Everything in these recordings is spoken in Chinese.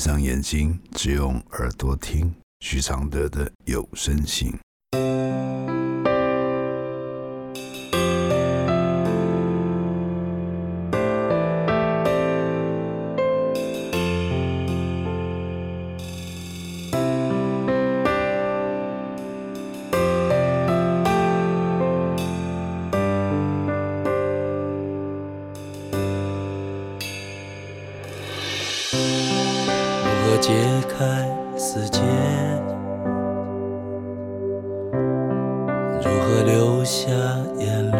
闭上眼睛，只用耳朵听徐常德的有声信。解开死结？如何流下眼泪？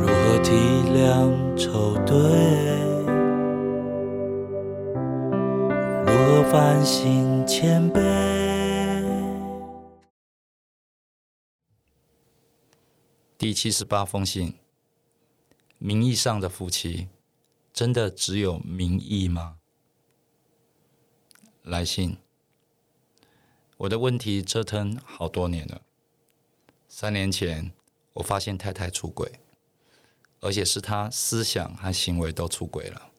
如何体谅愁对？如何反省谦卑？第七十八封信，名义上的夫妻，真的只有民意吗？来信，我的问题折腾好多年了。三年前，我发现太太出轨，而且是她思想和行为都出轨了。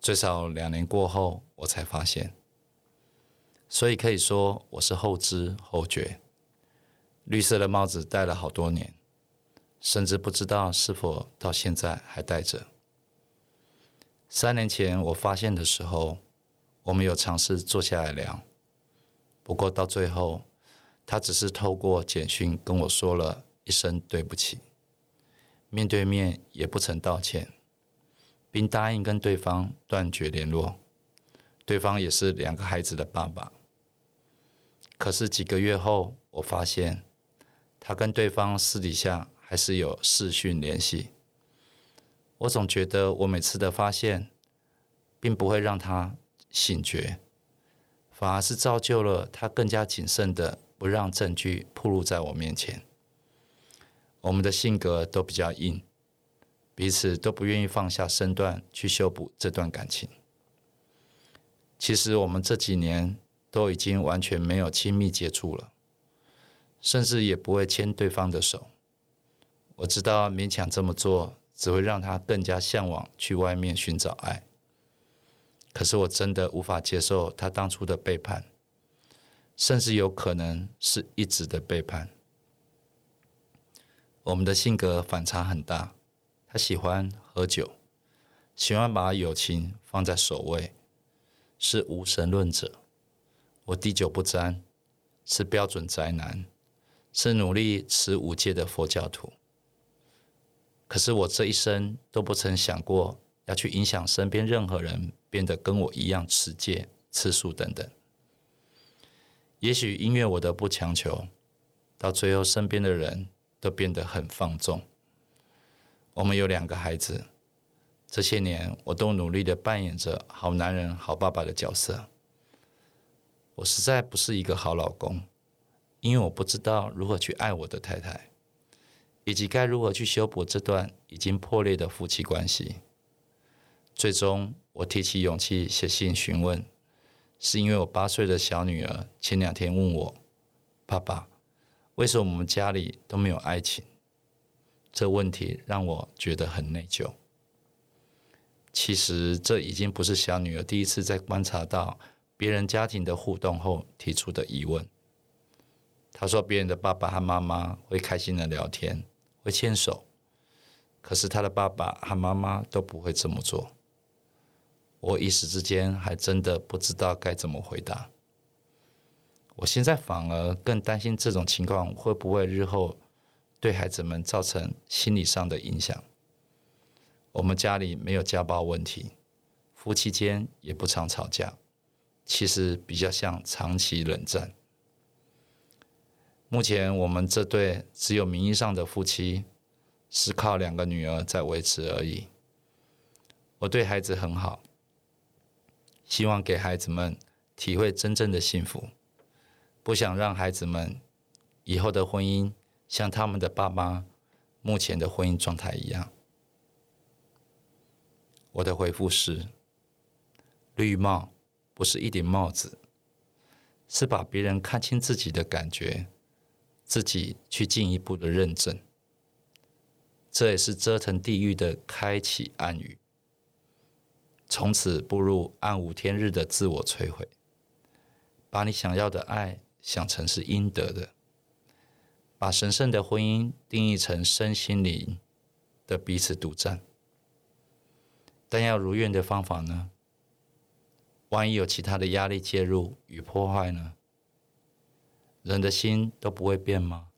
最少两年过后，我才发现，所以可以说我是后知后觉。绿色的帽子戴了好多年。甚至不知道是否到现在还戴着。三年前我发现的时候，我们有尝试坐下来聊，不过到最后，他只是透过简讯跟我说了一声对不起，面对面也不曾道歉，并答应跟对方断绝联络。对方也是两个孩子的爸爸。可是几个月后，我发现他跟对方私底下。还是有视讯联系，我总觉得我每次的发现，并不会让他醒觉，反而是造就了他更加谨慎的不让证据暴露在我面前。我们的性格都比较硬，彼此都不愿意放下身段去修补这段感情。其实我们这几年都已经完全没有亲密接触了，甚至也不会牵对方的手。我知道勉强这么做只会让他更加向往去外面寻找爱，可是我真的无法接受他当初的背叛，甚至有可能是一直的背叛。我们的性格反差很大，他喜欢喝酒，喜欢把友情放在首位，是无神论者；我滴酒不沾，是标准宅男，是努力持五戒的佛教徒。可是我这一生都不曾想过要去影响身边任何人变得跟我一样持戒、吃素等等。也许因为我的不强求，到最后身边的人都变得很放纵。我们有两个孩子，这些年我都努力的扮演着好男人、好爸爸的角色。我实在不是一个好老公，因为我不知道如何去爱我的太太。以及该如何去修补这段已经破裂的夫妻关系？最终，我提起勇气写信询问，是因为我八岁的小女儿前两天问我：“爸爸，为什么我们家里都没有爱情？”这问题让我觉得很内疚。其实，这已经不是小女儿第一次在观察到别人家庭的互动后提出的疑问。她说：“别人的爸爸和妈妈会开心的聊天。”会牵手，可是他的爸爸和妈妈都不会这么做。我一时之间还真的不知道该怎么回答。我现在反而更担心这种情况会不会日后对孩子们造成心理上的影响。我们家里没有家暴问题，夫妻间也不常吵架，其实比较像长期冷战。目前我们这对只有名义上的夫妻，是靠两个女儿在维持而已。我对孩子很好，希望给孩子们体会真正的幸福，不想让孩子们以后的婚姻像他们的爸妈目前的婚姻状态一样。我的回复是：绿帽不是一顶帽子，是把别人看清自己的感觉。自己去进一步的认证，这也是折腾地狱的开启暗语。从此步入暗无天日的自我摧毁，把你想要的爱想成是应得的，把神圣的婚姻定义成身心灵的彼此独占。但要如愿的方法呢？万一有其他的压力介入与破坏呢？人的心都不会变吗？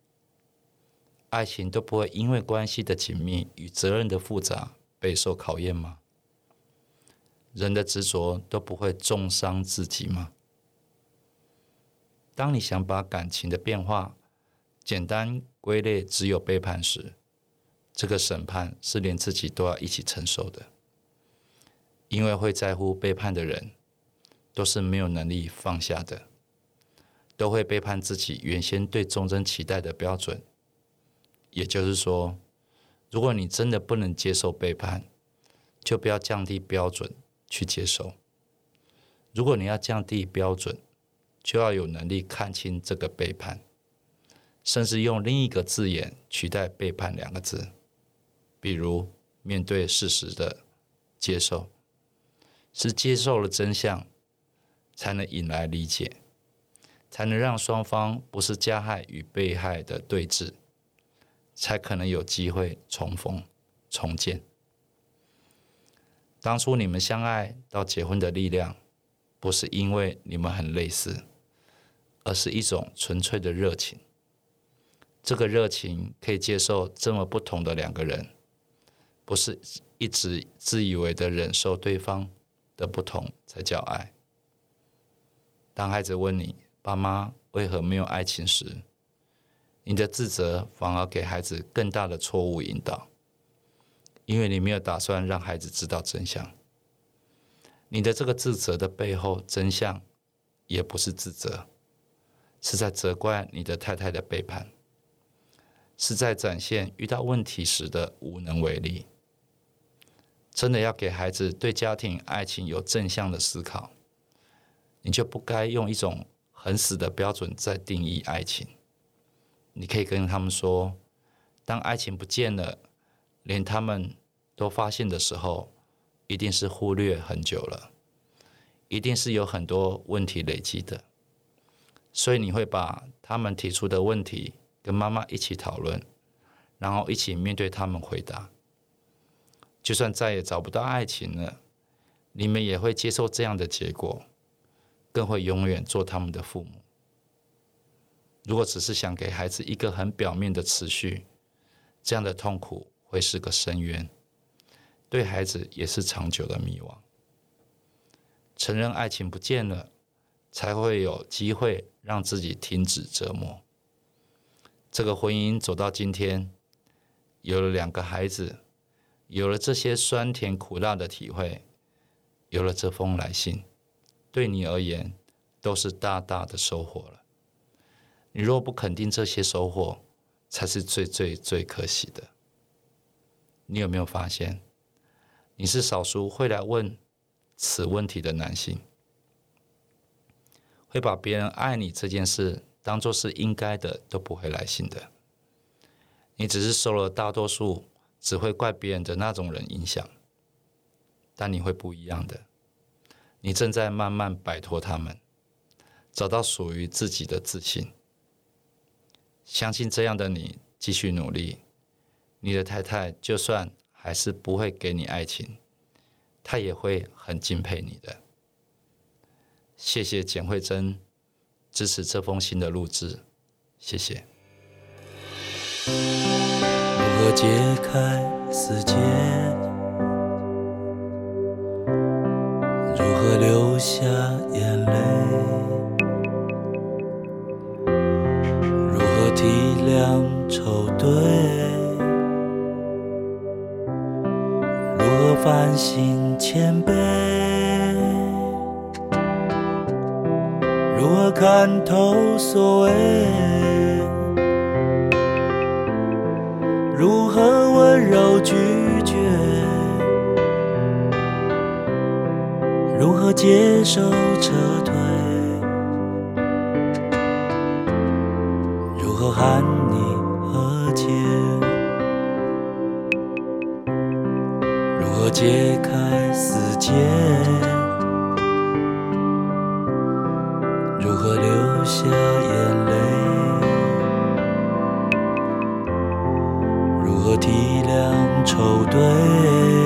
爱情都不会因为关系的紧密与责任的复杂备受考验吗？人的执着都不会重伤自己吗？当你想把感情的变化简单归类只有背叛时，这个审判是连自己都要一起承受的，因为会在乎背叛的人，都是没有能力放下的。都会背叛自己原先对忠贞期待的标准。也就是说，如果你真的不能接受背叛，就不要降低标准去接受。如果你要降低标准，就要有能力看清这个背叛，甚至用另一个字眼取代“背叛”两个字，比如面对事实的接受，是接受了真相，才能引来理解。才能让双方不是加害与被害的对峙，才可能有机会重逢、重建。当初你们相爱到结婚的力量，不是因为你们很类似，而是一种纯粹的热情。这个热情可以接受这么不同的两个人，不是一直自以为的忍受对方的不同才叫爱。当孩子问你，爸妈为何没有爱情时，你的自责反而给孩子更大的错误引导，因为你没有打算让孩子知道真相。你的这个自责的背后真相，也不是自责，是在责怪你的太太的背叛，是在展现遇到问题时的无能为力。真的要给孩子对家庭、爱情有正向的思考，你就不该用一种。很死的标准在定义爱情，你可以跟他们说：，当爱情不见了，连他们都发现的时候，一定是忽略很久了，一定是有很多问题累积的。所以你会把他们提出的问题跟妈妈一起讨论，然后一起面对他们回答。就算再也找不到爱情了，你们也会接受这样的结果。更会永远做他们的父母。如果只是想给孩子一个很表面的持续，这样的痛苦会是个深渊，对孩子也是长久的迷惘。承认爱情不见了，才会有机会让自己停止折磨。这个婚姻走到今天，有了两个孩子，有了这些酸甜苦辣的体会，有了这封来信。对你而言，都是大大的收获了。你若不肯定这些收获，才是最最最可惜的。你有没有发现，你是少数会来问此问题的男性，会把别人爱你这件事当做是应该的，都不会来信的。你只是受了大多数只会怪别人的那种人影响，但你会不一样的。你正在慢慢摆脱他们，找到属于自己的自信。相信这样的你继续努力，你的太太就算还是不会给你爱情，她也会很敬佩你的。谢谢简慧珍支持这封信的录制，谢谢。如何解开死结？流下眼泪，如何体谅愁对？如何反省谦卑？如何看透所谓？如何温柔拒绝？如何接受撤退？如何喊你和解？如何解开死？结？如何流下眼泪？如何体谅愁对？